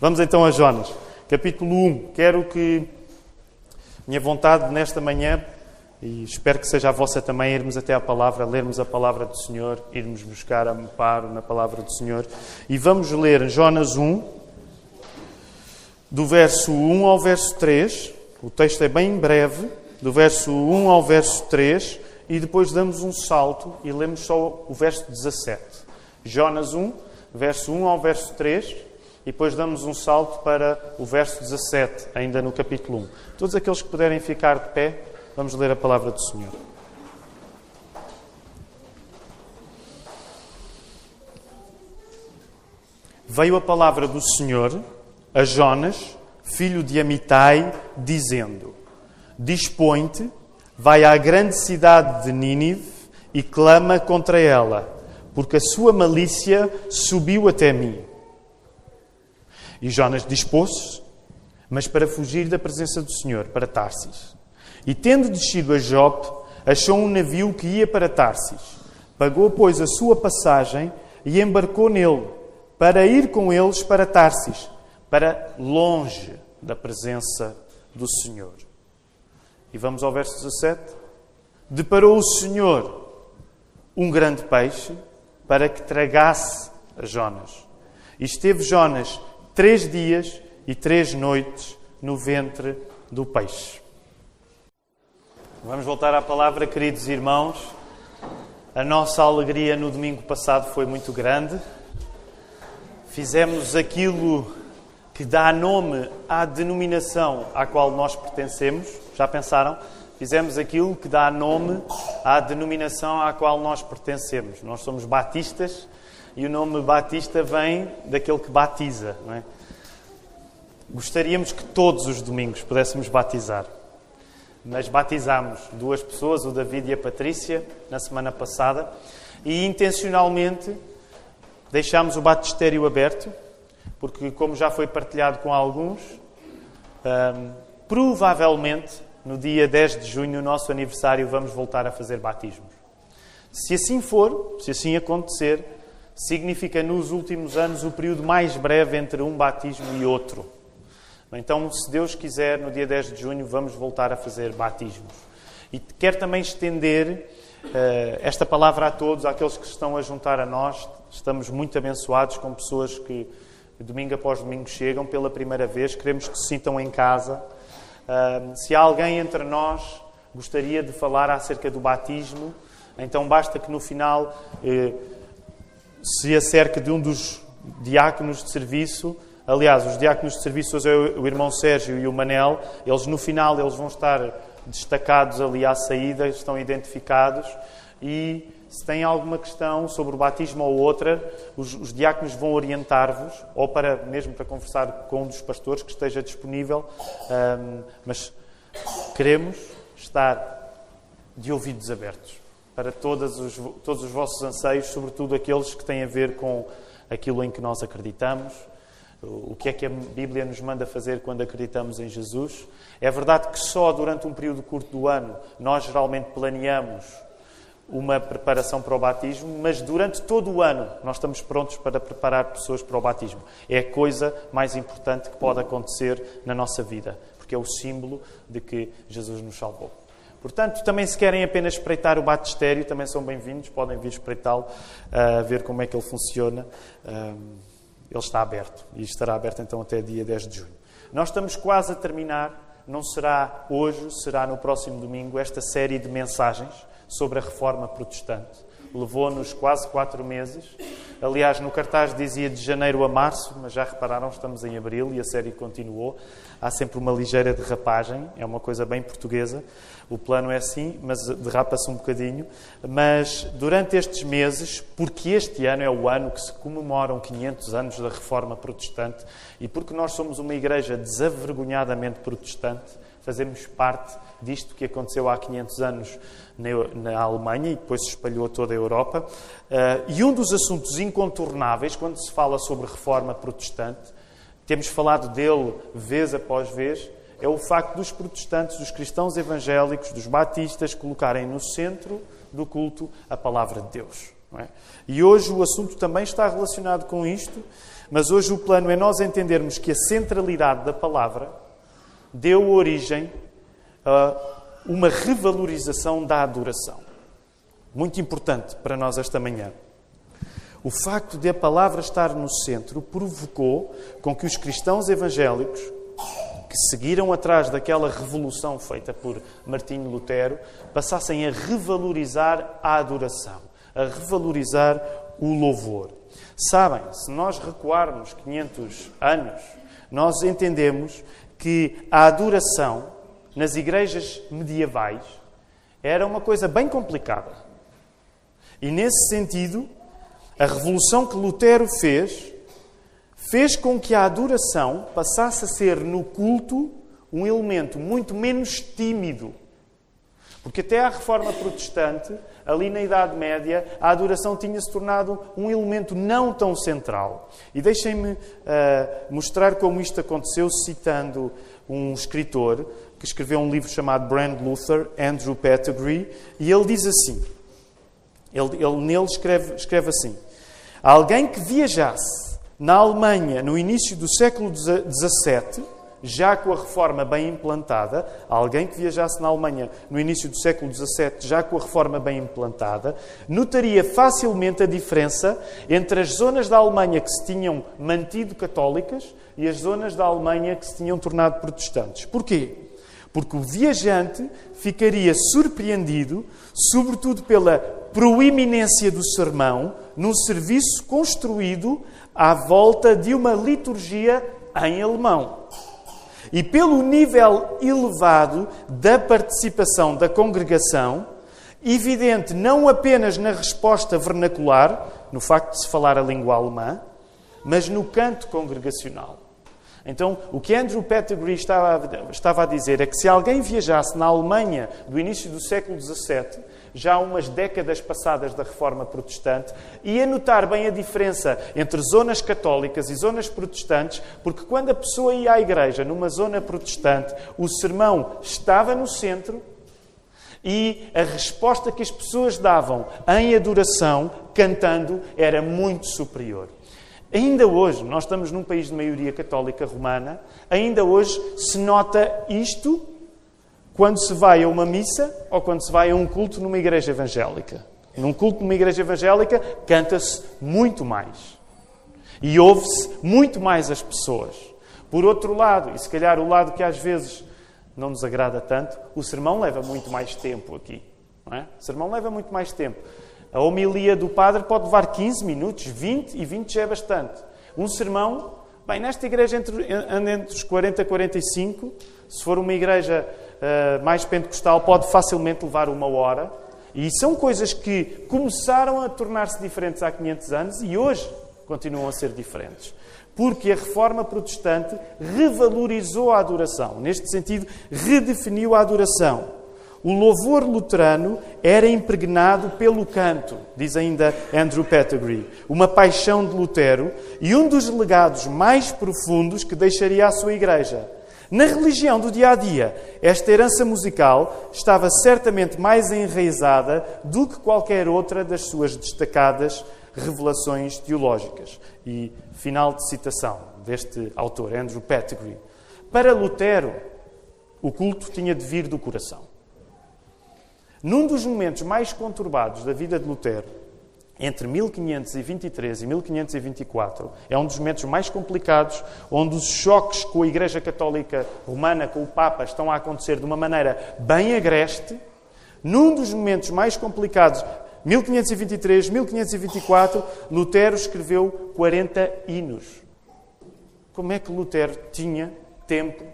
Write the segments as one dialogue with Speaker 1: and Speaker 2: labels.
Speaker 1: Vamos então a Jonas, capítulo 1. Quero que, minha vontade nesta manhã, e espero que seja a vossa também, irmos até à palavra, lermos a palavra do Senhor, irmos buscar amparo na palavra do Senhor. E vamos ler Jonas 1, do verso 1 ao verso 3. O texto é bem breve, do verso 1 ao verso 3, e depois damos um salto e lemos só o verso 17. Jonas 1, verso 1 ao verso 3 e depois damos um salto para o verso 17, ainda no capítulo 1. Todos aqueles que puderem ficar de pé, vamos ler a palavra do Senhor. Veio a palavra do Senhor a Jonas, filho de Amitai, dizendo: Dispõe-te, vai à grande cidade de Nínive e clama contra ela, porque a sua malícia subiu até mim. E Jonas dispôs-se, mas para fugir da presença do Senhor, para Tarsis. E tendo descido a Jope, achou um navio que ia para Tarsis. Pagou, pois, a sua passagem e embarcou nele, para ir com eles para Tarsis, para longe da presença do Senhor. E vamos ao verso 17. Deparou o Senhor um grande peixe para que tragasse a Jonas. E esteve Jonas três dias e três noites no ventre do peixe. Vamos voltar à palavra, queridos irmãos. A nossa alegria no domingo passado foi muito grande. Fizemos aquilo que dá nome à denominação à qual nós pertencemos. Já pensaram? Fizemos aquilo que dá nome à denominação à qual nós pertencemos. Nós somos batistas e o nome Batista vem daquele que batiza. Não é? Gostaríamos que todos os domingos pudéssemos batizar, mas batizamos duas pessoas, o David e a Patrícia, na semana passada, e intencionalmente deixámos o batistério aberto, porque, como já foi partilhado com alguns, hum, provavelmente no dia 10 de junho, nosso aniversário, vamos voltar a fazer batismos. Se assim for, se assim acontecer, significa nos últimos anos o período mais breve entre um batismo e outro. Então, se Deus quiser, no dia 10 de junho vamos voltar a fazer batismos. E quero também estender uh, esta palavra a todos, àqueles que estão a juntar a nós. Estamos muito abençoados com pessoas que domingo após domingo chegam pela primeira vez. Queremos que se sintam em casa. Uh, se há alguém entre nós gostaria de falar acerca do batismo, então basta que no final uh, se acerca de um dos diáconos de serviço. Aliás, os diáconos de serviço, hoje é o irmão Sérgio e o Manel, eles no final eles vão estar destacados ali à saída, estão identificados e se tem alguma questão sobre o batismo ou outra, os, os diáconos vão orientar-vos, ou para mesmo para conversar com um dos pastores que esteja disponível. Um, mas queremos estar de ouvidos abertos para todos os, todos os vossos anseios, sobretudo aqueles que têm a ver com aquilo em que nós acreditamos, o que é que a Bíblia nos manda fazer quando acreditamos em Jesus. É verdade que só durante um período curto do ano nós geralmente planeamos uma preparação para o batismo, mas durante todo o ano nós estamos prontos para preparar pessoas para o batismo. É a coisa mais importante que pode acontecer na nossa vida, porque é o símbolo de que Jesus nos salvou. Portanto, também se querem apenas espreitar o batistério, também são bem-vindos, podem vir espreitá-lo, uh, ver como é que ele funciona. Uh, ele está aberto e estará aberto então até dia 10 de junho. Nós estamos quase a terminar, não será hoje, será no próximo domingo, esta série de mensagens sobre a reforma protestante. Levou-nos quase quatro meses. Aliás, no cartaz dizia de janeiro a março, mas já repararam, estamos em abril e a série continuou. Há sempre uma ligeira derrapagem, é uma coisa bem portuguesa. O plano é assim, mas derrapa-se um bocadinho. Mas durante estes meses, porque este ano é o ano que se comemoram 500 anos da Reforma Protestante e porque nós somos uma igreja desavergonhadamente protestante, fazemos parte disto que aconteceu há 500 anos na Alemanha e depois se espalhou a toda a Europa. Eh, e um dos assuntos incontornáveis quando se fala sobre reforma protestante, temos falado dele vez após vez, é o facto dos protestantes, dos cristãos evangélicos, dos batistas colocarem no centro do culto a palavra de Deus. É? E hoje o assunto também está relacionado com isto, Mas hoje o plano é nós entendermos que a centralidade da palavra deu origem uma revalorização da adoração. Muito importante para nós esta manhã. O facto de a palavra estar no centro provocou com que os cristãos evangélicos, que seguiram atrás daquela revolução feita por Martinho Lutero, passassem a revalorizar a adoração, a revalorizar o louvor. Sabem, se nós recuarmos 500 anos, nós entendemos que a adoração nas igrejas medievais era uma coisa bem complicada. E nesse sentido, a revolução que Lutero fez fez com que a adoração passasse a ser no culto um elemento muito menos tímido. Porque até à reforma protestante, ali na Idade Média, a adoração tinha se tornado um elemento não tão central. E deixem-me uh, mostrar como isto aconteceu citando um escritor que escreveu um livro chamado Brand Luther, Andrew Pettigrew, e ele diz assim: ele, ele nele escreve, escreve assim: Alguém que viajasse na Alemanha no início do século XVII, já com a reforma bem implantada, alguém que viajasse na Alemanha no início do século XVII, já com a reforma bem implantada, notaria facilmente a diferença entre as zonas da Alemanha que se tinham mantido católicas e as zonas da Alemanha que se tinham tornado protestantes. Porquê? Porque o viajante ficaria surpreendido, sobretudo pela proeminência do sermão, num serviço construído à volta de uma liturgia em alemão. E pelo nível elevado da participação da congregação, evidente não apenas na resposta vernacular, no facto de se falar a língua alemã, mas no canto congregacional. Então, o que Andrew Pettigrew estava, estava a dizer é que se alguém viajasse na Alemanha do início do século XVII, já umas décadas passadas da reforma protestante, ia notar bem a diferença entre zonas católicas e zonas protestantes, porque quando a pessoa ia à igreja numa zona protestante, o sermão estava no centro e a resposta que as pessoas davam em adoração, cantando, era muito superior. Ainda hoje, nós estamos num país de maioria católica romana, ainda hoje se nota isto quando se vai a uma missa ou quando se vai a um culto numa igreja evangélica. Num culto numa igreja evangélica, canta-se muito mais. E ouve-se muito mais as pessoas. Por outro lado, e se calhar o lado que às vezes não nos agrada tanto, o sermão leva muito mais tempo aqui. É? O sermão leva muito mais tempo. A homilia do padre pode levar 15 minutos, 20 e 20 já é bastante. Um sermão, bem, nesta igreja entre, entre os 40 e 45, se for uma igreja uh, mais pentecostal, pode facilmente levar uma hora. E são coisas que começaram a tornar-se diferentes há 500 anos e hoje continuam a ser diferentes. Porque a reforma protestante revalorizou a adoração. Neste sentido, redefiniu a adoração. O louvor luterano era impregnado pelo canto, diz ainda Andrew Pettigrew, uma paixão de Lutero e um dos legados mais profundos que deixaria à sua igreja. Na religião do dia a dia, esta herança musical estava certamente mais enraizada do que qualquer outra das suas destacadas revelações teológicas. E final de citação deste autor, Andrew Pettigrew. Para Lutero, o culto tinha de vir do coração. Num dos momentos mais conturbados da vida de Lutero, entre 1523 e 1524, é um dos momentos mais complicados, onde os choques com a Igreja Católica Romana, com o Papa, estão a acontecer de uma maneira bem agreste. Num dos momentos mais complicados, 1523, 1524, Lutero escreveu 40 hinos. Como é que Lutero tinha tempo?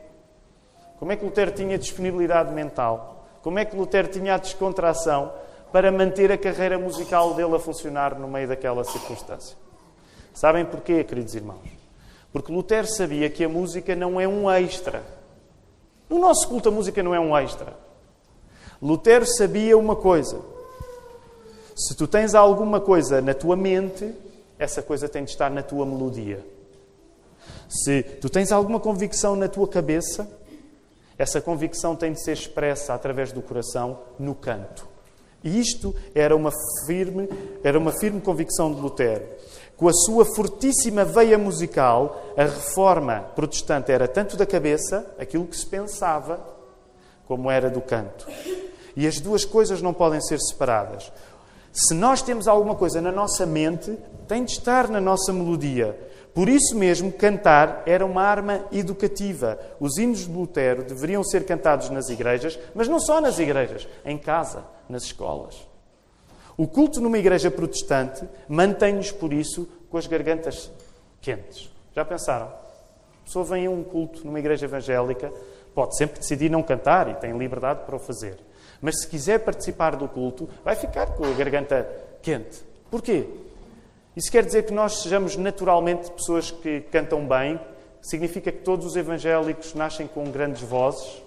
Speaker 1: Como é que Lutero tinha disponibilidade mental? Como é que Lutero tinha a descontração para manter a carreira musical dele a funcionar no meio daquela circunstância? Sabem porquê, queridos irmãos? Porque Lutero sabia que a música não é um extra. No nosso culto, a música não é um extra. Lutero sabia uma coisa: se tu tens alguma coisa na tua mente, essa coisa tem de estar na tua melodia. Se tu tens alguma convicção na tua cabeça, essa convicção tem de ser expressa através do coração no canto. E isto era uma firme, era uma firme convicção de Lutero. com a sua fortíssima veia musical, a reforma protestante era tanto da cabeça, aquilo que se pensava, como era do canto. E as duas coisas não podem ser separadas. Se nós temos alguma coisa na nossa mente, tem de estar na nossa melodia. Por isso mesmo, cantar era uma arma educativa. Os hinos de Lutero deveriam ser cantados nas igrejas, mas não só nas igrejas, em casa, nas escolas. O culto numa igreja protestante mantém-nos, por isso, com as gargantas quentes. Já pensaram? A pessoa vem a um culto numa igreja evangélica, pode sempre decidir não cantar e tem liberdade para o fazer. Mas se quiser participar do culto, vai ficar com a garganta quente. Porquê? Isso quer dizer que nós sejamos naturalmente pessoas que cantam bem? Significa que todos os evangélicos nascem com grandes vozes?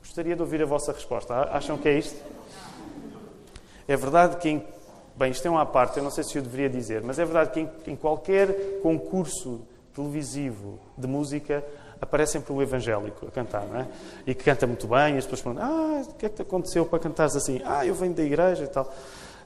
Speaker 1: Gostaria de ouvir a vossa resposta. Acham que é isto? É verdade que, em, bem, isto é uma parte, eu não sei se eu deveria dizer, mas é verdade que em, em qualquer concurso televisivo de música aparece sempre o evangélico a cantar, não é? E que canta muito bem, e as pessoas perguntam: Ah, o que é que te aconteceu para cantares assim? Ah, eu venho da igreja e tal.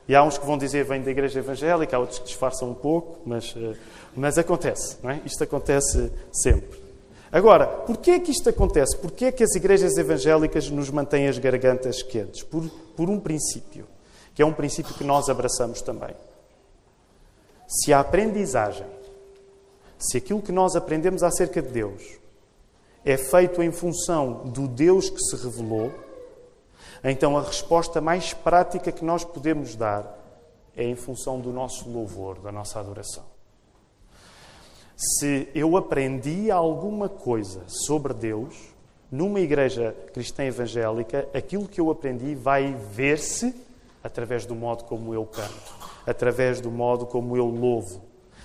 Speaker 1: E há uns que vão dizer venho da igreja evangélica, há outros que disfarçam um pouco, mas, eh, mas acontece, não é? Isto acontece sempre. Agora, porquê é que isto acontece? Porquê é que as igrejas evangélicas nos mantêm as gargantas quentes? Por, por um princípio, que é um princípio que nós abraçamos também. Se a aprendizagem, se aquilo que nós aprendemos acerca de Deus é feito em função do Deus que se revelou, então a resposta mais prática que nós podemos dar é em função do nosso louvor, da nossa adoração. Se eu aprendi alguma coisa sobre Deus numa igreja cristã evangélica, aquilo que eu aprendi vai ver-se através do modo como eu canto, através do modo como eu louvo.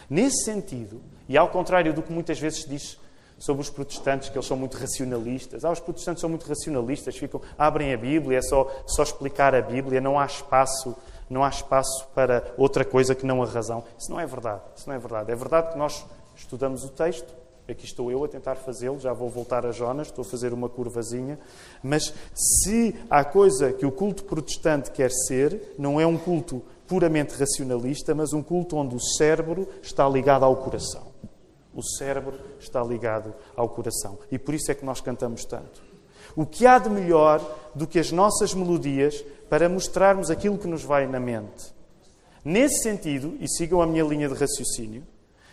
Speaker 1: Nesse sentido, e ao contrário do que muitas vezes diz sobre os protestantes, que eles são muito racionalistas. Ah, os protestantes são muito racionalistas, ficam, abrem a Bíblia, é só, só explicar a Bíblia, não há espaço, não há espaço para outra coisa que não a razão. Isso não é verdade. Isso não é verdade. É verdade que nós estudamos o texto, aqui estou eu a tentar fazê-lo, já vou voltar a Jonas, estou a fazer uma curvazinha, mas se há coisa que o culto protestante quer ser, não é um culto puramente racionalista, mas um culto onde o cérebro está ligado ao coração. O cérebro está ligado ao coração. E por isso é que nós cantamos tanto. O que há de melhor do que as nossas melodias para mostrarmos aquilo que nos vai na mente? Nesse sentido, e sigam a minha linha de raciocínio,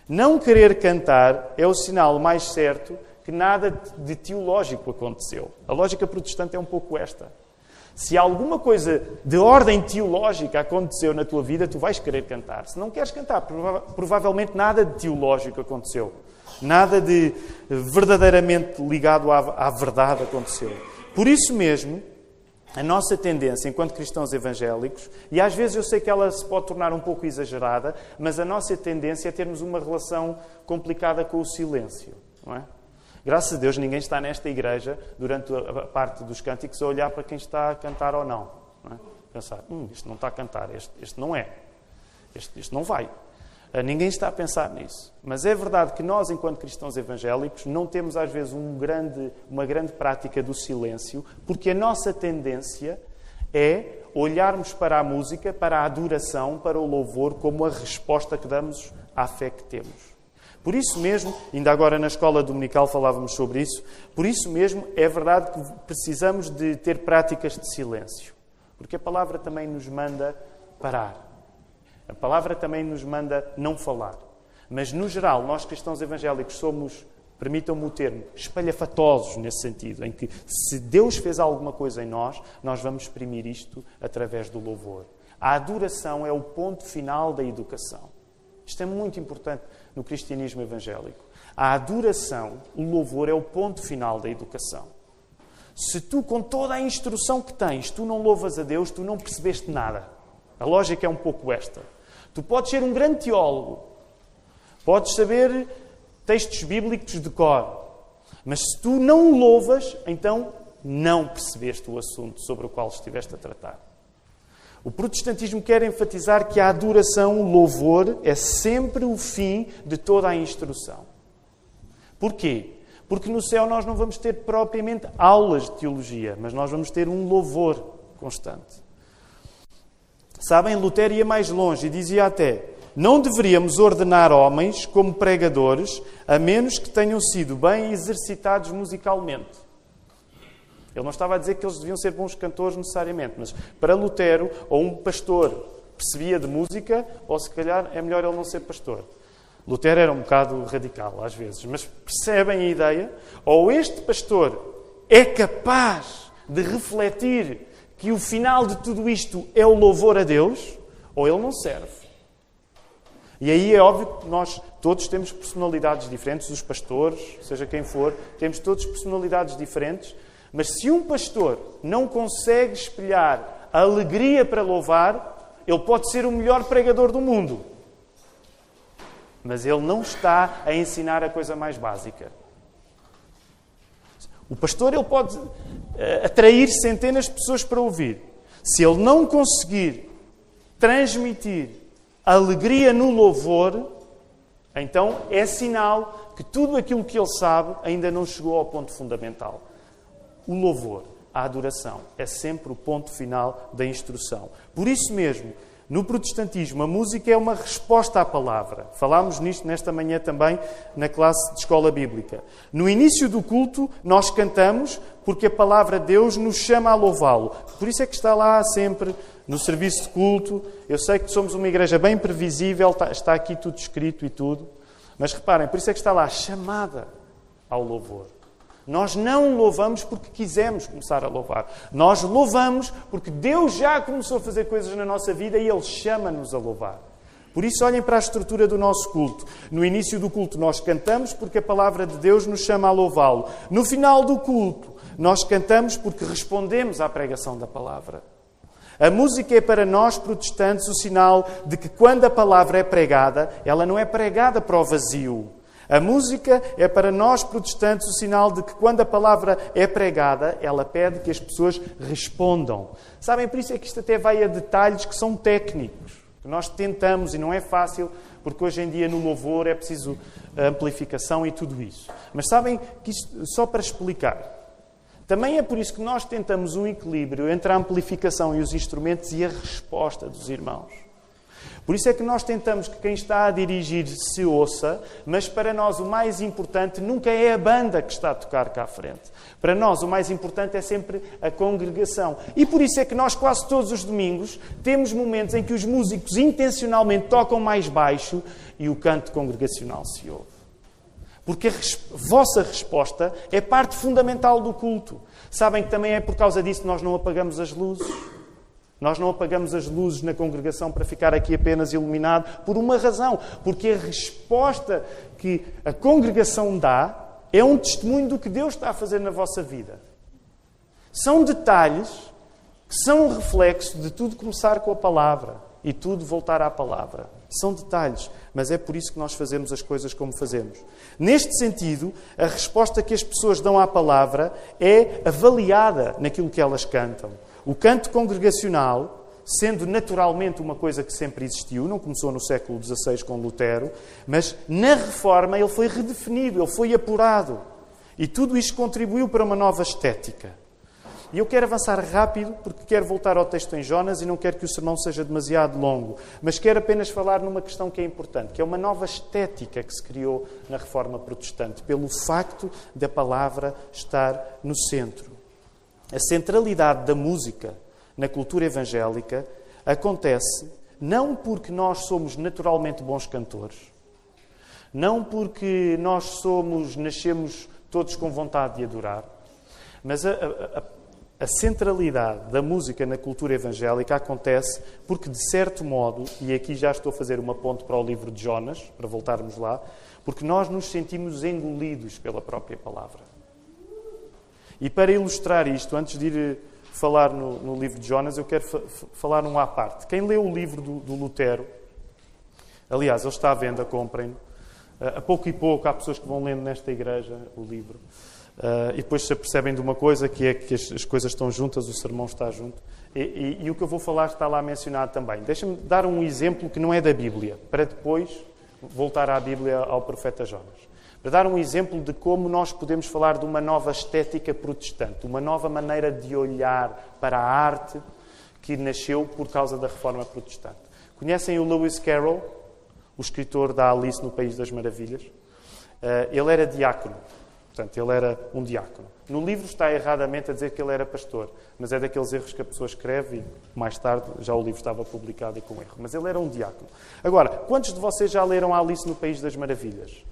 Speaker 1: não querer cantar é o sinal mais certo que nada de teológico aconteceu. A lógica protestante é um pouco esta. Se alguma coisa de ordem teológica aconteceu na tua vida, tu vais querer cantar. Se não queres cantar, prova provavelmente nada de teológico aconteceu. Nada de verdadeiramente ligado à, à verdade aconteceu. Por isso mesmo, a nossa tendência, enquanto cristãos evangélicos, e às vezes eu sei que ela se pode tornar um pouco exagerada, mas a nossa tendência é termos uma relação complicada com o silêncio. Não é? Graças a Deus ninguém está nesta igreja, durante a parte dos cânticos, a olhar para quem está a cantar ou não. não é? Pensar, hum, isto não está a cantar, este, este não é. Este, este não vai. Uh, ninguém está a pensar nisso. Mas é verdade que nós, enquanto cristãos evangélicos, não temos às vezes um grande, uma grande prática do silêncio, porque a nossa tendência é olharmos para a música, para a adoração, para o louvor, como a resposta que damos à fé que temos. Por isso mesmo, ainda agora na escola dominical falávamos sobre isso, por isso mesmo é verdade que precisamos de ter práticas de silêncio. Porque a palavra também nos manda parar. A palavra também nos manda não falar. Mas, no geral, nós cristãos evangélicos somos, permitam-me o termo, espalhafatosos nesse sentido, em que se Deus fez alguma coisa em nós, nós vamos exprimir isto através do louvor. A adoração é o ponto final da educação. Isto é muito importante no cristianismo evangélico. A adoração, o louvor, é o ponto final da educação. Se tu, com toda a instrução que tens, tu não louvas a Deus, tu não percebeste nada. A lógica é um pouco esta. Tu podes ser um grande teólogo, podes saber textos bíblicos de cor, mas se tu não louvas, então não percebeste o assunto sobre o qual estiveste a tratar. O protestantismo quer enfatizar que a adoração, o louvor, é sempre o fim de toda a instrução. Porquê? Porque no céu nós não vamos ter propriamente aulas de teologia, mas nós vamos ter um louvor constante. Sabem, Lutero ia mais longe e dizia até não deveríamos ordenar homens como pregadores, a menos que tenham sido bem exercitados musicalmente. Ele não estava a dizer que eles deviam ser bons cantores necessariamente, mas para Lutero, ou um pastor percebia de música, ou se calhar é melhor ele não ser pastor. Lutero era um bocado radical às vezes, mas percebem a ideia? Ou este pastor é capaz de refletir que o final de tudo isto é o louvor a Deus, ou ele não serve. E aí é óbvio que nós todos temos personalidades diferentes, os pastores, seja quem for, temos todos personalidades diferentes, mas se um pastor não consegue espelhar a alegria para louvar, ele pode ser o melhor pregador do mundo. Mas ele não está a ensinar a coisa mais básica. O pastor ele pode uh, atrair centenas de pessoas para ouvir. Se ele não conseguir transmitir alegria no louvor, então é sinal que tudo aquilo que ele sabe ainda não chegou ao ponto fundamental. O louvor, a adoração, é sempre o ponto final da instrução. Por isso mesmo, no protestantismo, a música é uma resposta à palavra. Falámos nisto nesta manhã também na classe de escola bíblica. No início do culto, nós cantamos porque a palavra de Deus nos chama a louvá-lo. Por isso é que está lá sempre no serviço de culto. Eu sei que somos uma igreja bem previsível, está aqui tudo escrito e tudo. Mas reparem, por isso é que está lá chamada ao louvor. Nós não louvamos porque quisemos começar a louvar. Nós louvamos porque Deus já começou a fazer coisas na nossa vida e Ele chama-nos a louvar. Por isso, olhem para a estrutura do nosso culto. No início do culto, nós cantamos porque a palavra de Deus nos chama a louvá-lo. No final do culto, nós cantamos porque respondemos à pregação da palavra. A música é para nós protestantes o sinal de que quando a palavra é pregada, ela não é pregada para o vazio, a música é para nós protestantes o sinal de que quando a palavra é pregada, ela pede que as pessoas respondam. Sabem, por isso é que isto até vai a detalhes que são técnicos, que nós tentamos e não é fácil, porque hoje em dia no louvor é preciso amplificação e tudo isso. Mas sabem que isto, só para explicar, também é por isso que nós tentamos um equilíbrio entre a amplificação e os instrumentos e a resposta dos irmãos. Por isso é que nós tentamos que quem está a dirigir se ouça, mas para nós o mais importante nunca é a banda que está a tocar cá à frente. Para nós o mais importante é sempre a congregação. E por isso é que nós quase todos os domingos temos momentos em que os músicos intencionalmente tocam mais baixo e o canto congregacional se ouve. Porque a res vossa resposta é parte fundamental do culto. Sabem que também é por causa disso que nós não apagamos as luzes. Nós não apagamos as luzes na congregação para ficar aqui apenas iluminado por uma razão, porque a resposta que a congregação dá é um testemunho do que Deus está a fazer na vossa vida. São detalhes que são um reflexo de tudo começar com a palavra e tudo voltar à palavra. São detalhes, mas é por isso que nós fazemos as coisas como fazemos. Neste sentido, a resposta que as pessoas dão à palavra é avaliada naquilo que elas cantam. O canto congregacional, sendo naturalmente uma coisa que sempre existiu, não começou no século XVI com Lutero, mas na reforma ele foi redefinido, ele foi apurado. E tudo isto contribuiu para uma nova estética. E eu quero avançar rápido, porque quero voltar ao texto em Jonas e não quero que o sermão seja demasiado longo, mas quero apenas falar numa questão que é importante, que é uma nova estética que se criou na reforma protestante, pelo facto da palavra estar no centro. A centralidade da música na cultura evangélica acontece não porque nós somos naturalmente bons cantores, não porque nós somos, nascemos todos com vontade de adorar, mas a, a, a centralidade da música na cultura evangélica acontece porque, de certo modo, e aqui já estou a fazer uma ponte para o livro de Jonas, para voltarmos lá, porque nós nos sentimos engolidos pela própria palavra. E para ilustrar isto, antes de ir eh, falar no, no livro de Jonas, eu quero falar num à parte. Quem leu o livro do, do Lutero, aliás, ele está à venda, comprem-no. Uh, a pouco e pouco há pessoas que vão lendo nesta igreja o livro. Uh, e depois se apercebem de uma coisa, que é que as, as coisas estão juntas, o sermão está junto. E, e, e, o que eu vou falar está lá mencionado também. Deixa-me dar um exemplo que não é da Bíblia, para depois voltar à Bíblia ao profeta Jonas para dar um exemplo de como nós podemos falar de uma nova estética protestante, uma nova maneira de olhar para a arte que nasceu por causa da reforma protestante. Conhecem o Lewis Carroll? o escritor da Alice no País das Maravilhas. Uh, ele era diácono, portanto, ele era um diácono. No livro está erradamente a dizer que ele era pastor, mas é daqueles erros que a pessoa escreve e mais tarde já o livro estava publicado e com erro. Mas ele era um diácono. Agora, quantos de vocês já leram Alice no País das Maravilhas?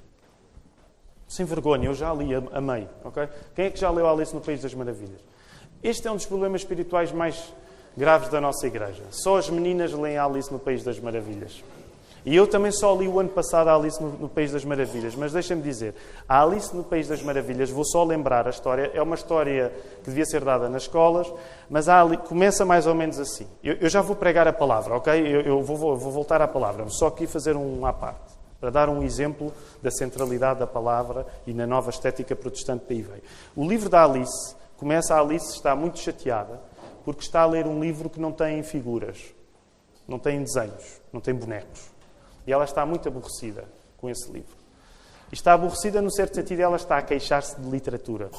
Speaker 1: Sem vergonha, eu já li, amei. Okay? Quem é que já leu Alice no País das Maravilhas? Este é um dos problemas espirituais mais graves da nossa igreja. Só as meninas leem Alice no País das Maravilhas. E eu também só li o ano passado a Alice no, no País das Maravilhas, mas deixa-me dizer, a Alice no País das Maravilhas, vou só lembrar a história, é uma história que devia ser dada nas escolas, mas começa mais ou menos assim. Eu, eu, já vou pregar a palavra, ok? Eu, eu vou, vou, voltar à palavra, só aqui fazer um à parte, para dar um exemplo da centralidade da palavra e na nova estética protestante aí veio. O livro da Alice, começa a Alice está muito chateada, porque está a ler um livro que não tem figuras, não tem desenhos, não tem bonecos. E ela está muito aborrecida com esse livro. E está aborrecida no certo sentido, ela está a queixar-se de literatura.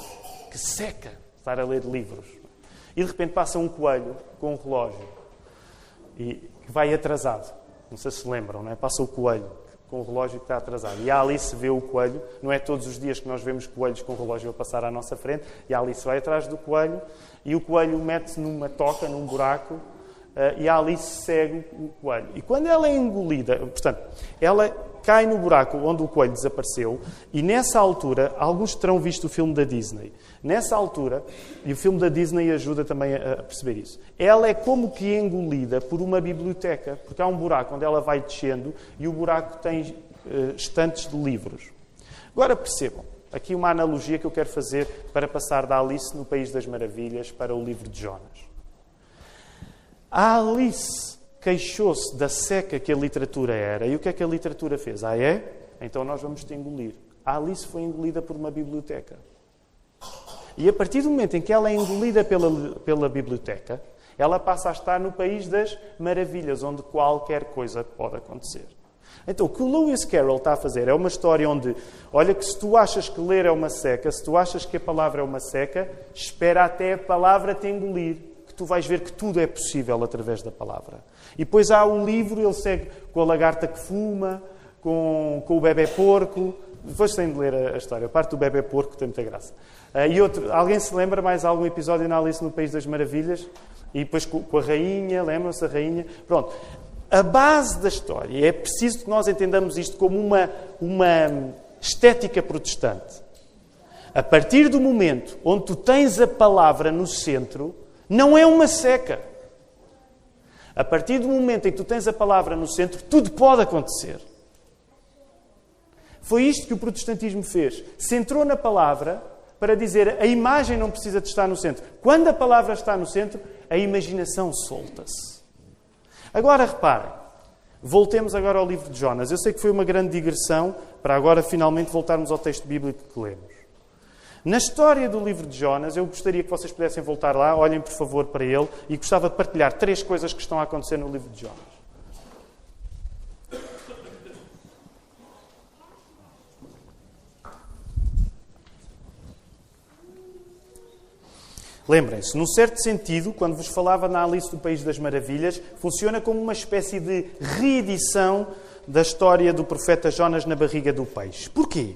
Speaker 1: Que seca estar a ler livros. E de repente passa um coelho com um relógio e vai atrasado. Não sei se lembram, não é? Passa o coelho com o relógio que está atrasado. E a Alice vê o coelho. Não é todos os dias que nós vemos coelhos com o relógio a passar à nossa frente. E a Alice vai atrás do coelho e o coelho mete-se numa toca, num buraco, Uh, e a Alice segue o coelho. E quando ela é engolida, portanto, ela cai no buraco onde o coelho desapareceu, e nessa altura, alguns terão visto o filme da Disney. Nessa altura, e o filme da Disney ajuda também a, perceber isso, ela é como que engolida por uma biblioteca, porque há um buraco onde ela vai descendo e o buraco tem uh, estantes de livros. Agora percebam, aqui uma analogia que eu quero fazer para passar da Alice no País das Maravilhas para o livro de Jonas. A Alice queixou-se da seca que a literatura era. E o que é que a literatura fez? Ah, é? Então nós vamos te engolir. A Alice foi engolida por uma biblioteca. E a partir do momento em que ela é engolida pela, pela biblioteca, ela passa a estar no país das maravilhas, onde qualquer coisa pode acontecer. Então, o que o Lewis Carroll está a fazer é uma história onde, olha, que se tu achas que ler é uma seca, se tu achas que a palavra é uma seca, espera até a palavra te engolir tu vais ver que tudo é possível através da palavra. E depois há o livro, ele segue com a lagarta que fuma, com, com o bebê porco. Depois tem de ler a, a, história. A parte do bebê porco tem muita graça. Uh, e outro, alguém se lembra mais algum episódio na Alice no País das Maravilhas? E depois com, com a rainha, lembram-se a rainha? Pronto. A base da história, é preciso que nós entendamos isto como uma, uma estética protestante. A partir do momento onde tu tens a palavra no centro, não é uma seca. A partir do momento em que tu tens a palavra no centro, tudo pode acontecer. Foi isto que o protestantismo fez. Centrou na palavra para dizer a imagem não precisa de estar no centro. Quando a palavra está no centro, a imaginação solta-se. Agora reparem, voltemos agora ao livro de Jonas. Eu sei que foi uma grande digressão para agora finalmente voltarmos ao texto bíblico que lemos. Na história do livro de Jonas, eu gostaria que vocês pudessem voltar lá, olhem por favor para ele, e gostava de partilhar três coisas que estão a acontecer no livro de Jonas. Lembrem-se, num certo sentido, quando vos falava na Alice do País das Maravilhas, funciona como uma espécie de reedição da história do profeta Jonas na barriga do peixe. Porquê?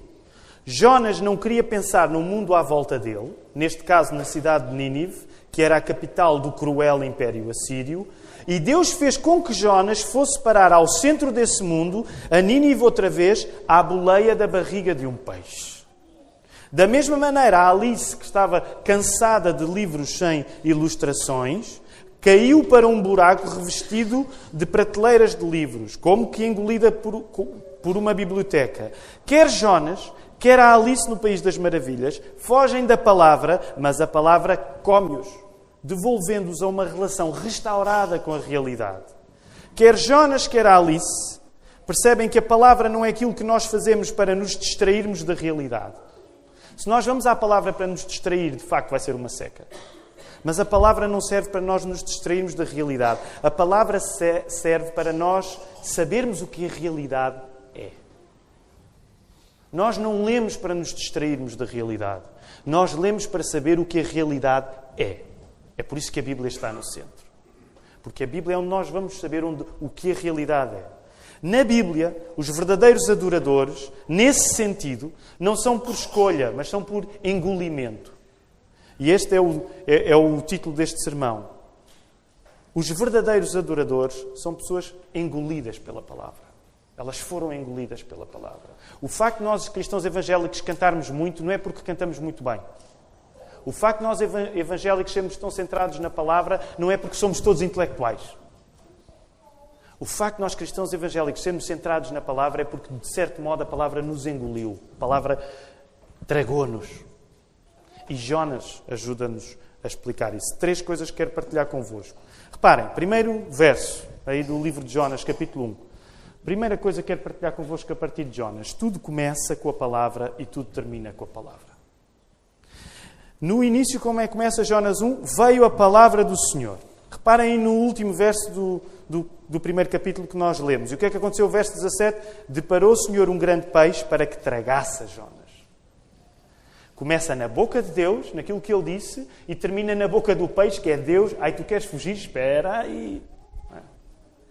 Speaker 1: Jonas não queria pensar no mundo à volta dele, neste caso na cidade de Nínive, que era a capital do cruel império assírio, e Deus fez com que Jonas fosse parar ao centro desse mundo, a Nínive outra vez, à boleia da barriga de um peixe. Da mesma maneira, a Alice, que estava cansada de livros sem ilustrações, caiu para um buraco revestido de prateleiras de livros, como que engolida por, por uma biblioteca. Quer Jonas, quer a Alice no País das Maravilhas, fogem da palavra, mas a palavra come-os, devolvendo-os a uma relação restaurada com a realidade. Quer Jonas, quer Alice, percebem que a palavra não é aquilo que nós fazemos para nos distrairmos da realidade. Se nós vamos à palavra para nos distrair, de facto vai ser uma seca. Mas a palavra não serve para nós nos distrairmos da realidade. A palavra serve para nós sabermos o que a realidade nós não lemos para nos distrairmos da realidade. Nós lemos para saber o que a realidade é. É por isso que a Bíblia está no centro. Porque a Bíblia é onde nós vamos saber onde, o que a realidade é. Na Bíblia, os verdadeiros adoradores, nesse sentido, não são por escolha, mas são por engolimento. E este é o, é, é o título deste sermão. Os verdadeiros adoradores são pessoas engolidas pela palavra. Elas foram engolidas pela palavra. O facto de nós, cristãos evangélicos, cantarmos muito não é porque cantamos muito bem. O facto de nós evangélicos sermos tão centrados na palavra não é porque somos todos intelectuais. O facto de nós cristãos evangélicos sermos centrados na palavra é porque, de certo modo, a palavra nos engoliu. A palavra tragou-nos. E Jonas ajuda-nos a explicar isso. Três coisas que quero partilhar convosco. Reparem, primeiro verso aí do livro de Jonas, capítulo 1. Primeira coisa que quero partilhar convosco a partir de Jonas. Tudo começa com a palavra e tudo termina com a palavra. No início, como é que começa Jonas 1? Veio a palavra do Senhor. Reparem no último verso do, do, do, primeiro capítulo que nós lemos. E o que é que aconteceu? O verso 17: Deparou o Senhor um grande peixe para que tragasse Jonas. Começa na boca de Deus, naquilo que ele disse, e termina na boca do peixe, que é Deus. Ai, tu queres fugir? Espera aí.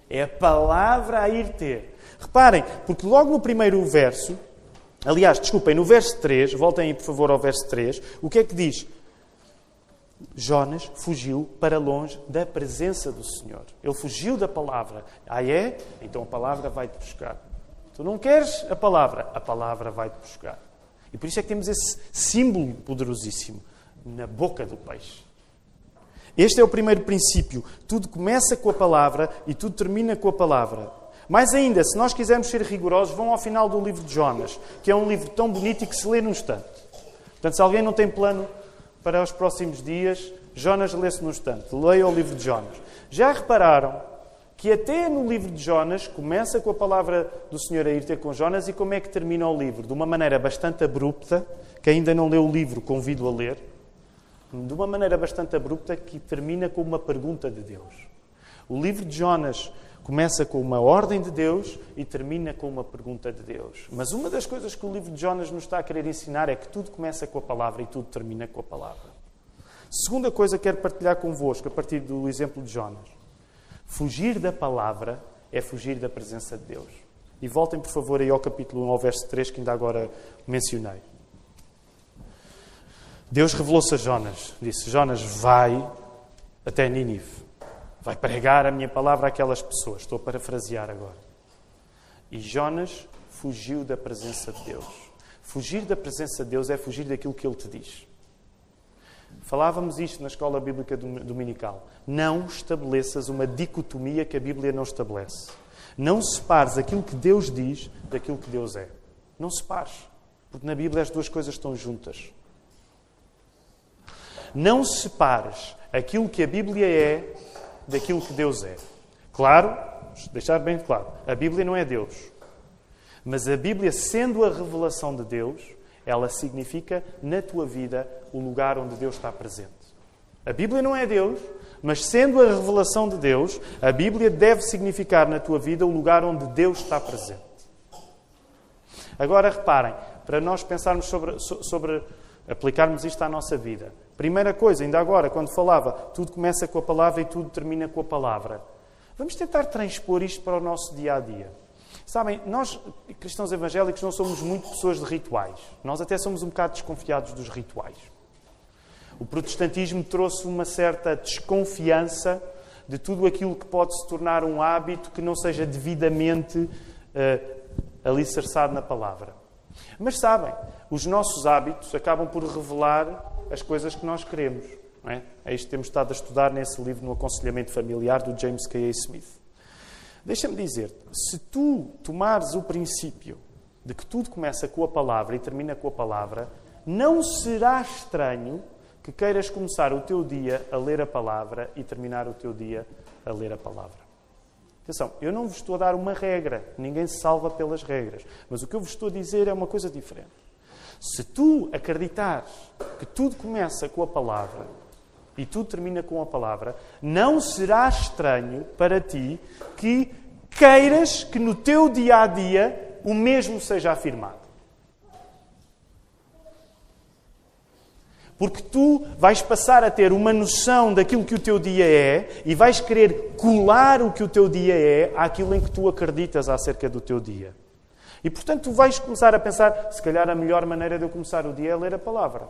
Speaker 1: É a palavra a ir ter. Reparem, porque logo no primeiro verso, aliás, desculpem, no verso 3, voltem aí por favor ao verso 3, o que é que diz? Jonas fugiu para longe da presença do Senhor. Ele fugiu da palavra. Ah, é? Então a palavra vai-te buscar. Tu não queres a palavra? A palavra vai-te buscar. E por isso é que temos esse símbolo poderosíssimo na boca do peixe. Este é o primeiro princípio. Tudo começa com a palavra e tudo termina com a palavra. Mais ainda, se nós quisermos ser rigorosos, vão ao final do livro de Jonas, que é um livro tão bonito e que se lê num instante. Portanto, se alguém não tem plano para os próximos dias, Jonas lê-se num instante. Leia o livro de Jonas. Já repararam que até no livro de Jonas começa com a palavra do Senhor a ir ter com Jonas e como é que termina o livro? De uma maneira bastante abrupta. Quem ainda não leu o livro, convido a ler de uma maneira bastante abrupta que termina com uma pergunta de Deus. O livro de Jonas começa com uma ordem de Deus e termina com uma pergunta de Deus. Mas uma das coisas que o livro de Jonas nos está a querer ensinar é que tudo começa com a palavra e tudo termina com a palavra. Segunda coisa que quero partilhar convosco a partir do exemplo de Jonas. Fugir da palavra é fugir da presença de Deus. E voltem, por favor, aí ao capítulo 1, ao verso 3, que ainda agora mencionei. Deus revelou-se a Jonas. Disse: Jonas, vai até Nínive. Vai pregar a minha palavra àquelas pessoas. Estou a parafrasear agora. E Jonas fugiu da presença de Deus. Fugir da presença de Deus é fugir daquilo que Ele te diz. Falávamos isto na escola bíblica dominical. Não estabeleças uma dicotomia que a Bíblia não estabelece. Não separes aquilo que Deus diz daquilo que Deus é. Não separes. Porque na Bíblia as duas coisas estão juntas. Não separes aquilo que a Bíblia é daquilo que Deus é. Claro, deixar bem claro, a Bíblia não é Deus. Mas a Bíblia, sendo a revelação de Deus, ela significa na tua vida o lugar onde Deus está presente. A Bíblia não é Deus, mas sendo a revelação de Deus, a Bíblia deve significar na tua vida o lugar onde Deus está presente. Agora reparem, para nós pensarmos sobre, sobre aplicarmos isto à nossa vida. Primeira coisa, ainda agora, quando falava, tudo começa com a palavra e tudo termina com a palavra. Vamos tentar transpor isto para o nosso dia a dia. Sabem, nós, cristãos evangélicos, não somos muito pessoas de rituais. Nós até somos um bocado desconfiados dos rituais. O protestantismo trouxe uma certa desconfiança de tudo aquilo que pode se tornar um hábito que não seja devidamente uh, alicerçado na palavra. Mas sabem, os nossos hábitos acabam por revelar as coisas que nós queremos. Não é? é isto que temos estado a estudar nesse livro no Aconselhamento Familiar do James K. A. Smith. Deixa-me dizer, se tu tomares o princípio de que tudo começa com a palavra e termina com a palavra, não será estranho que queiras começar o teu dia a ler a palavra e terminar o teu dia a ler a palavra. Atenção, eu não vos estou a dar uma regra, ninguém se salva pelas regras, mas o que eu vos estou a dizer é uma coisa diferente. Se tu acreditares que tudo começa com a palavra e tudo termina com a palavra, não será estranho para ti que queiras que no teu dia a dia o mesmo seja afirmado. Porque tu vais passar a ter uma noção daquilo que o teu dia é e vais querer colar o que o teu dia é àquilo em que tu acreditas acerca do teu dia. E portanto tu vais começar a pensar, se calhar a melhor maneira de eu começar o dia é ler a palavra.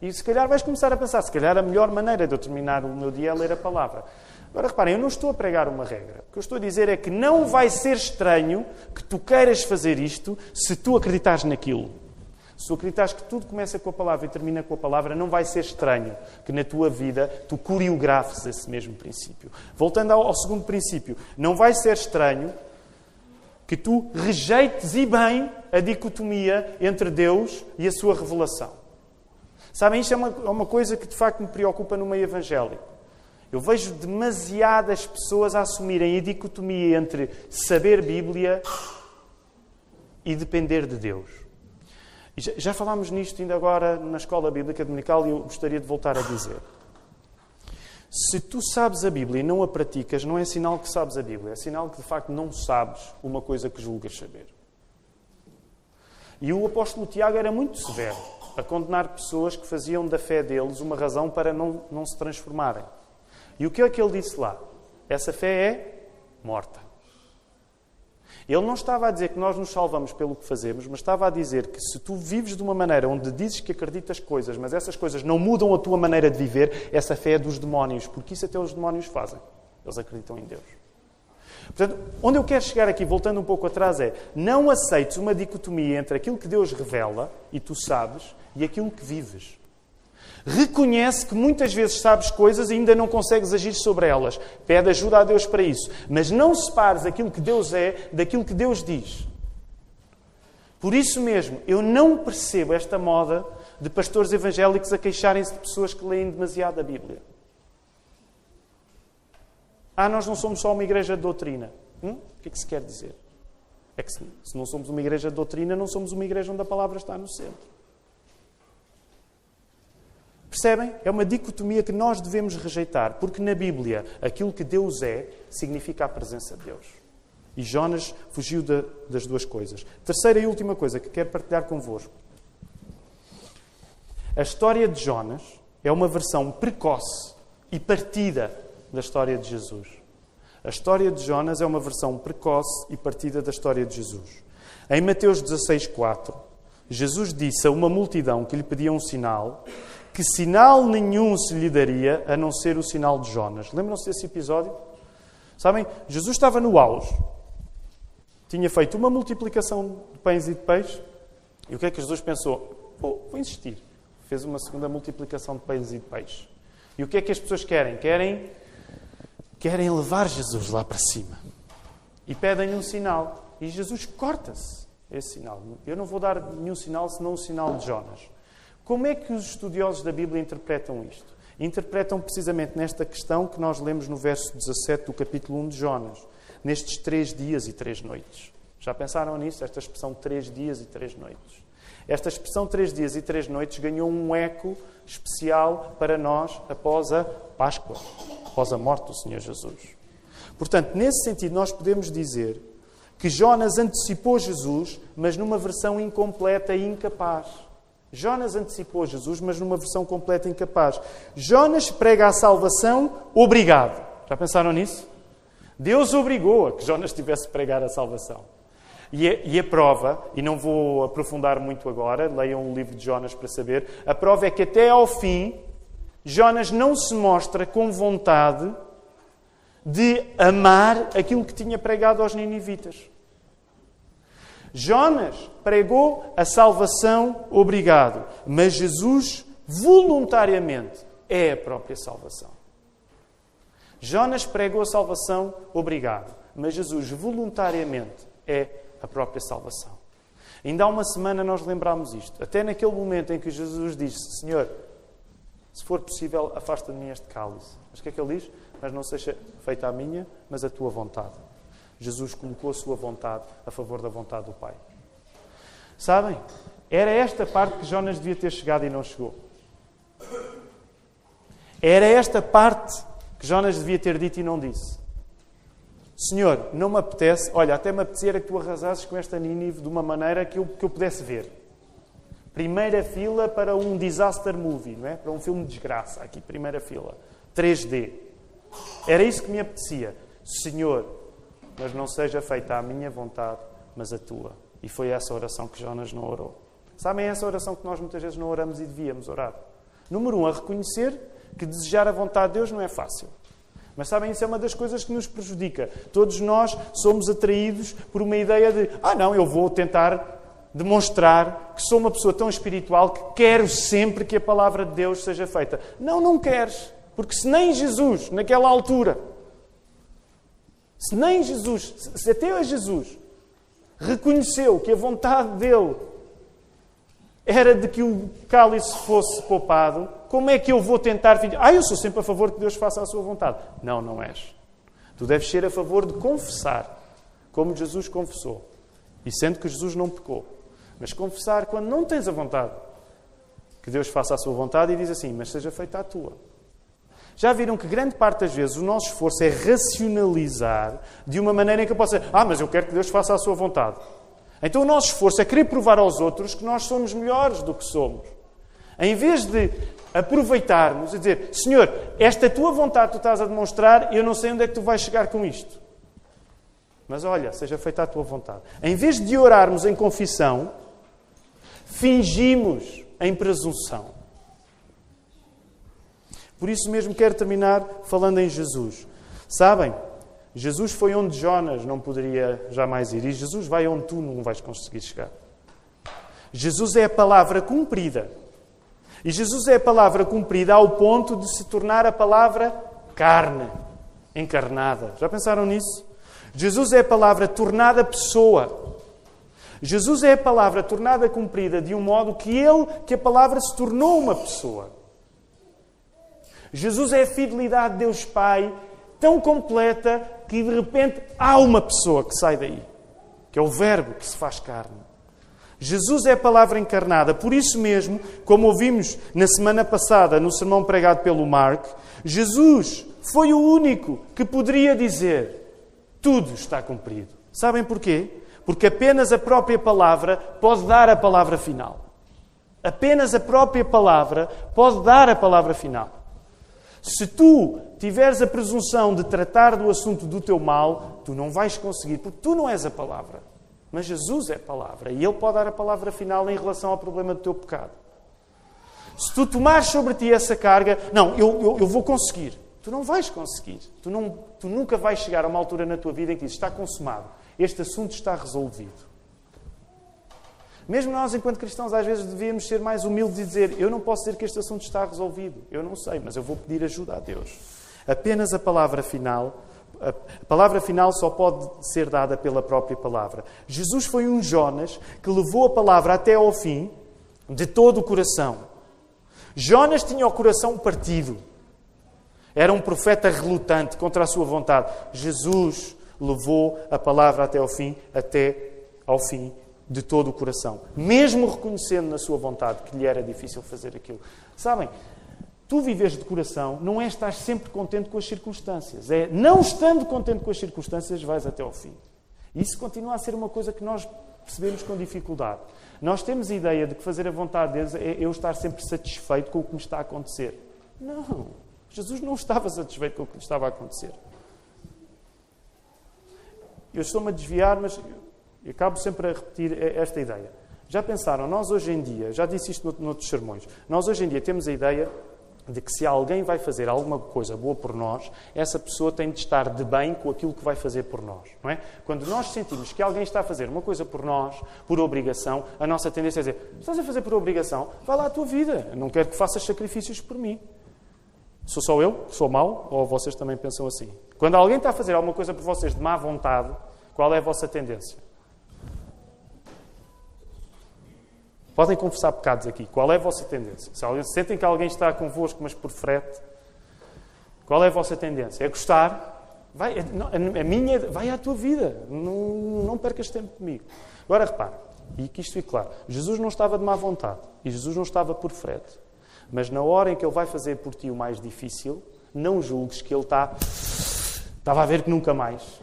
Speaker 1: E se calhar vais começar a pensar, se calhar a melhor maneira de eu terminar o meu dia é ler a palavra. Agora reparem, eu não estou a pregar uma regra. O que eu estou a dizer é que não vai ser estranho que tu queiras fazer isto se tu acreditares naquilo. Se tu acreditas que tudo começa com a palavra e termina com a palavra, não vai ser estranho que na tua vida tu coreografes esse mesmo princípio. Voltando ao, ao segundo princípio, não vai ser estranho que tu rejeites e bem a dicotomia entre Deus e a sua revelação. Sabem, isto é uma, é uma coisa que de facto me preocupa no meio evangélico. Eu vejo demasiadas pessoas a assumirem a dicotomia entre saber Bíblia e depender de Deus. Já falámos nisto ainda agora na escola bíblica dominical e eu gostaria de voltar a dizer. Se tu sabes a Bíblia e não a praticas, não é sinal que sabes a Bíblia, é sinal que de facto não sabes uma coisa que julgas saber. E o apóstolo Tiago era muito severo a condenar pessoas que faziam da fé deles uma razão para não, não se transformarem. E o que é que ele disse lá? Essa fé é morta. Ele não estava a dizer que nós nos salvamos pelo que fazemos, mas estava a dizer que se tu vives de uma maneira onde dizes que acreditas coisas, mas essas coisas não mudam a tua maneira de viver, essa fé é dos demónios, porque isso até os demónios fazem. Eles acreditam em Deus. Portanto, onde eu quero chegar aqui, voltando um pouco atrás, é não aceites uma dicotomia entre aquilo que Deus revela e tu sabes e aquilo que vives. Reconhece que muitas vezes sabes coisas e ainda não consegues agir sobre elas. Pede ajuda a Deus para isso. Mas não separes aquilo que Deus é daquilo que Deus diz. Por isso mesmo, eu não percebo esta moda de pastores evangélicos a queixarem-se de pessoas que leem demasiado a Bíblia. Ah, nós não somos só uma igreja de doutrina. Hum? O que é que se quer dizer? É que se não somos uma igreja de doutrina, não somos uma igreja onde a palavra está no centro. Percebem? É uma dicotomia que nós devemos rejeitar, porque na Bíblia aquilo que Deus é significa a presença de Deus. E Jonas fugiu de, das duas coisas. Terceira e última coisa que quero partilhar convosco. A história de Jonas é uma versão precoce e partida da história de Jesus. A história de Jonas é uma versão precoce e partida da história de Jesus. Em Mateus 16, 4, Jesus disse a uma multidão que lhe pedia um sinal que sinal nenhum se lhe daria a não ser o sinal de Jonas. Lembram-se desse episódio? Sabem, Jesus estava no auge, tinha feito uma multiplicação de pães e de peixes, e o que é que Jesus pensou? Vou, vou insistir. Fez uma segunda multiplicação de pães e de peixes. E o que é que as pessoas querem? Querem, querem levar Jesus lá para cima. E pedem um sinal. E Jesus corta-se esse sinal. Eu não vou dar nenhum sinal senão o sinal de Jonas. Como é que os estudiosos da Bíblia interpretam isto? Interpretam precisamente nesta questão que nós lemos no verso 17 do capítulo 1 de Jonas, nestes três dias e três noites. Já pensaram nisso? Esta expressão três dias e três noites. Esta expressão três dias e três noites ganhou um eco especial para nós após a Páscoa, após a morte do Senhor Jesus. Portanto, nesse sentido, nós podemos dizer que Jonas antecipou Jesus, mas numa versão incompleta e incapaz. Jonas antecipou Jesus, mas numa versão completa incapaz. Jonas prega a salvação, obrigado. Já pensaram nisso? Deus obrigou a que Jonas tivesse de pregar a salvação. E a, e a, prova, e não vou aprofundar muito agora, leiam o livro de Jonas para saber, a prova é que até ao fim, Jonas não se mostra com vontade de amar aquilo que tinha pregado aos ninivitas. Jonas pregou a salvação, obrigado. Mas Jesus, voluntariamente, é a própria salvação. Jonas pregou a salvação, obrigado. Mas Jesus, voluntariamente, é a própria salvação. Ainda há uma semana nós lembramos isto. Até naquele momento em que Jesus disse: Senhor, se for possível, afasta de mim este cálice. Mas o que é que ele diz? Mas não seja feita a minha, mas a tua vontade. Jesus colocou a sua vontade a favor da vontade do Pai. Sabem? Era esta parte que Jonas devia ter chegado e não chegou. Era esta parte que Jonas devia ter dito e não disse. Senhor, não me apetece, olha, até me apetecer que tu arrasasses com esta Nínive de uma maneira que eu, que eu pudesse ver. Primeira fila para um disaster movie, não é? Para um filme de desgraça, aqui, primeira fila. 3D. Era isso que me apetecia. Senhor, mas não seja feita a minha vontade, mas a tua. E foi essa oração que Jonas não orou. Sabem essa oração que nós muitas vezes não oramos e devíamos orar? Número um, a reconhecer que desejar a vontade de Deus não é fácil. Mas sabem, isso é uma das coisas que nos prejudica. Todos nós somos atraídos por uma ideia de: ah, não, eu vou tentar demonstrar que sou uma pessoa tão espiritual que quero sempre que a palavra de Deus seja feita. Não, não queres. Porque se nem Jesus, naquela altura, se nem Jesus, se até Jesus reconheceu que a vontade dele era de que o cálice fosse poupado, como é que eu vou tentar. Ah, eu sou sempre a favor que Deus faça a sua vontade. Não, não és. Tu deves ser a favor de confessar, como Jesus confessou. E sendo que Jesus não pecou. Mas confessar quando não tens a vontade. Que Deus faça a sua vontade e diz assim: Mas seja feita a tua. Já viram que grande parte das vezes o nosso esforço é racionalizar de uma maneira em que eu possa dizer: Ah, mas eu quero que Deus faça a sua vontade. Então o nosso esforço é querer provar aos outros que nós somos melhores do que somos. Em vez de aproveitarmos e dizer: Senhor, esta tua vontade tu estás a demonstrar, eu não sei onde é que tu vais chegar com isto. Mas olha, seja feita a tua vontade. Em vez de orarmos em confissão, fingimos em presunção. Por isso mesmo quero terminar falando em Jesus. Sabem, Jesus foi onde Jonas não poderia jamais ir e Jesus vai onde tu não vais conseguir chegar. Jesus é a palavra cumprida. E Jesus é a palavra cumprida ao ponto de se tornar a palavra carne, encarnada. Já pensaram nisso? Jesus é a palavra tornada pessoa. Jesus é a palavra tornada cumprida de um modo que ele, que a palavra se tornou uma pessoa. Jesus é a fidelidade de Deus Pai tão completa que de repente há uma pessoa que sai daí, que é o Verbo que se faz carne. Jesus é a palavra encarnada. Por isso mesmo, como ouvimos na semana passada no sermão pregado pelo Mark, Jesus foi o único que poderia dizer: tudo está cumprido. Sabem porquê? Porque apenas a própria palavra pode dar a palavra final. Apenas a própria palavra pode dar a palavra final. Se tu tiveres a presunção de tratar do assunto do teu mal, tu não vais conseguir, porque tu não és a palavra. Mas Jesus é a palavra e Ele pode dar a palavra final em relação ao problema do teu pecado. Se tu tomares sobre ti essa carga, não, eu, eu, eu vou conseguir. Tu não vais conseguir. Tu, não, tu nunca vais chegar a uma altura na tua vida em que dizes, está consumado. Este assunto está resolvido. Mesmo nós, enquanto cristãos, às vezes devíamos ser mais humildes e dizer: Eu não posso dizer que este assunto está resolvido. Eu não sei, mas eu vou pedir ajuda a Deus. Apenas a palavra final. A palavra final só pode ser dada pela própria palavra. Jesus foi um Jonas que levou a palavra até ao fim, de todo o coração. Jonas tinha o coração partido. Era um profeta relutante contra a sua vontade. Jesus levou a palavra até ao fim, até ao fim de todo o coração, mesmo reconhecendo na sua vontade que lhe era difícil fazer aquilo. Sabem, tu vives de coração não é estar sempre contente com as circunstâncias, é não estando contente com as circunstâncias, vais até ao fim. Isso continua a ser uma coisa que nós percebemos com dificuldade. Nós temos a ideia de que fazer a vontade de Deus é eu estar sempre satisfeito com o que me está a acontecer. Não. Jesus não estava satisfeito com o que lhe estava a acontecer. Eu estou-me a desviar, mas e acabo sempre a repetir esta ideia. Já pensaram, nós hoje em dia, já disse isto noutros sermões, nós hoje em dia temos a ideia de que se alguém vai fazer alguma coisa boa por nós, essa pessoa tem de estar de bem com aquilo que vai fazer por nós. Não é? Quando nós sentimos que alguém está a fazer uma coisa por nós, por obrigação, a nossa tendência é dizer: estás a fazer por obrigação, vai lá a tua vida, não quero que faças sacrifícios por mim. Sou só eu que sou mau ou vocês também pensam assim? Quando alguém está a fazer alguma coisa por vocês de má vontade, qual é a vossa tendência? Podem confessar pecados aqui. Qual é a vossa tendência? Se alguém, sentem que alguém está convosco, mas por frete, qual é a vossa tendência? É gostar? Vai, a, minha, vai à tua vida. Não, não percas tempo comigo. Agora repare, e que isto fique claro: Jesus não estava de má vontade e Jesus não estava por frete. Mas na hora em que Ele vai fazer por ti o mais difícil, não julgues que Ele está. Estava a ver que nunca mais.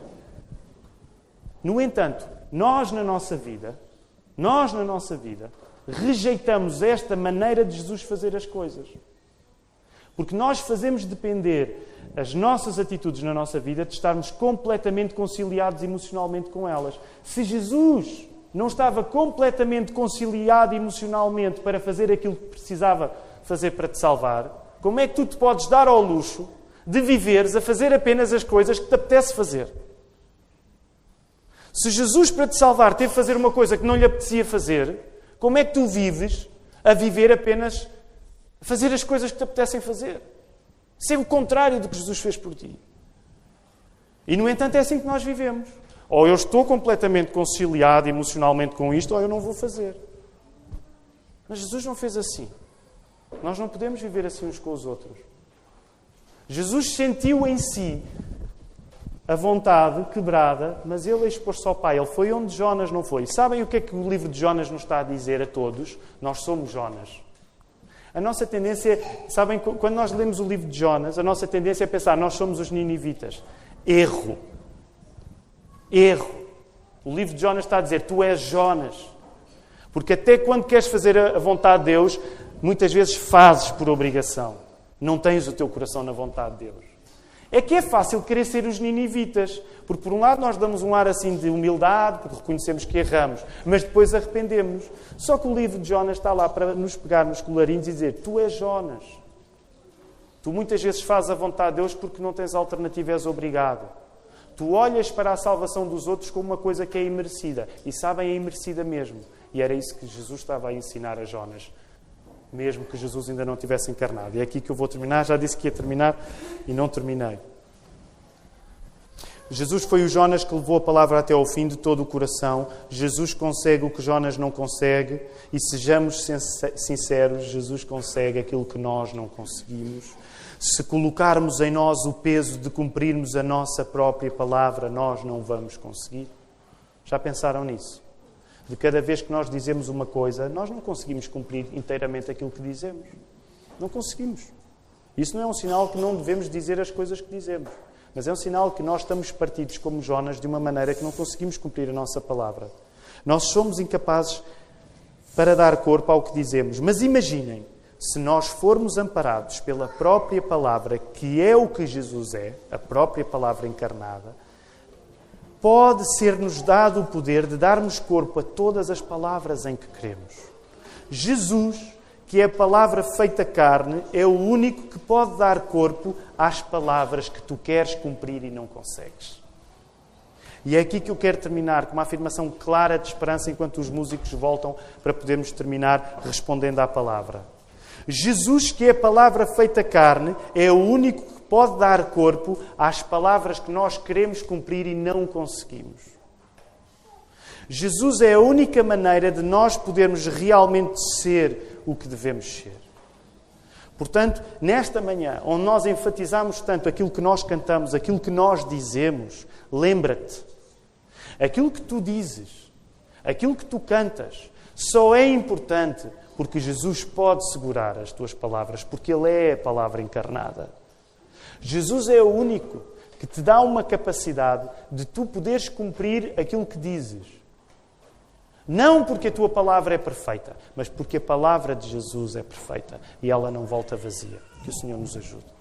Speaker 1: No entanto, nós na nossa vida, nós na nossa vida, rejeitamos esta maneira de Jesus fazer as coisas. Porque nós fazemos depender as nossas atitudes na nossa vida de estarmos completamente conciliados emocionalmente com elas. Se Jesus não estava completamente conciliado emocionalmente para fazer aquilo que precisava fazer para te salvar, como é que tu te podes dar ao luxo de viveres a fazer apenas as coisas que te apetece fazer? Se Jesus, para te salvar, teve de fazer uma coisa que não lhe apetecia fazer, como é que tu vives a viver apenas a fazer as coisas que te apetecem fazer? Ser o contrário do que Jesus fez por ti. E, no entanto, é assim que nós vivemos. Ou eu estou completamente conciliado emocionalmente com isto, ou eu não vou fazer. Mas Jesus não fez assim. Nós não podemos viver assim uns com os outros. Jesus sentiu em si a vontade quebrada, mas ele expôs-se ao Pai. Ele foi onde Jonas não foi. Sabem o que é que o livro de Jonas nos está a dizer a todos? Nós somos Jonas. A nossa tendência, sabem, quando nós lemos o livro de Jonas, a nossa tendência é pensar, nós somos os ninivitas. Erro. Erro. O livro de Jonas está a dizer, tu és Jonas. Porque até quando queres fazer a vontade de Deus, muitas vezes fazes por obrigação. Não tens o teu coração na vontade de Deus. É que é fácil querer ser os ninivitas, porque por um lado nós damos um ar assim de humildade, porque reconhecemos que erramos, mas depois arrependemos. Só que o livro de Jonas está lá para nos pegar nos colarinhos e dizer: Tu és Jonas. Tu muitas vezes fazes a vontade de Deus porque não tens alternativa, és obrigado. Tu olhas para a salvação dos outros como uma coisa que é imerecida. E sabem, é imerecida mesmo. E era isso que Jesus estava a ensinar a Jonas mesmo que Jesus ainda não tivesse encarnado. E é aqui que eu vou terminar. Já disse que ia terminar e não terminei. Jesus foi o Jonas que levou a palavra até ao fim de todo o coração. Jesus consegue o que Jonas não consegue. E sejamos sinceros, Jesus consegue aquilo que nós não conseguimos. Se colocarmos em nós o peso de cumprirmos a nossa própria palavra, nós não vamos conseguir. Já pensaram nisso? De cada vez que nós dizemos uma coisa, nós não conseguimos cumprir inteiramente aquilo que dizemos. Não conseguimos. Isso não é um sinal que não devemos dizer as coisas que dizemos, mas é um sinal que nós estamos partidos como Jonas de uma maneira que não conseguimos cumprir a nossa palavra. Nós somos incapazes para dar corpo ao que dizemos. Mas imaginem, se nós formos amparados pela própria palavra, que é o que Jesus é, a própria palavra encarnada, pode ser-nos dado o poder de darmos corpo a todas as palavras em que cremos. Jesus, que é a palavra feita carne, é o único que pode dar corpo às palavras que tu queres cumprir e não consegues. E é aqui que eu quero terminar com uma afirmação clara de esperança enquanto os músicos voltam para podermos terminar respondendo à palavra. Jesus, que é a palavra feita carne, é o único pode dar corpo às palavras que nós queremos cumprir e não conseguimos. Jesus é a única maneira de nós podermos realmente ser o que devemos ser. Portanto, nesta manhã, onde nós enfatizamos tanto aquilo que nós cantamos, aquilo que nós dizemos, lembra-te, aquilo que tu dizes, aquilo que tu cantas, só é importante porque Jesus pode segurar as tuas palavras, porque Ele é a palavra encarnada. Jesus é o único que te dá uma capacidade de tu poderes cumprir aquilo que dizes. Não porque a tua palavra é perfeita, mas porque a palavra de Jesus é perfeita e ela não volta vazia. Que o Senhor nos ajude.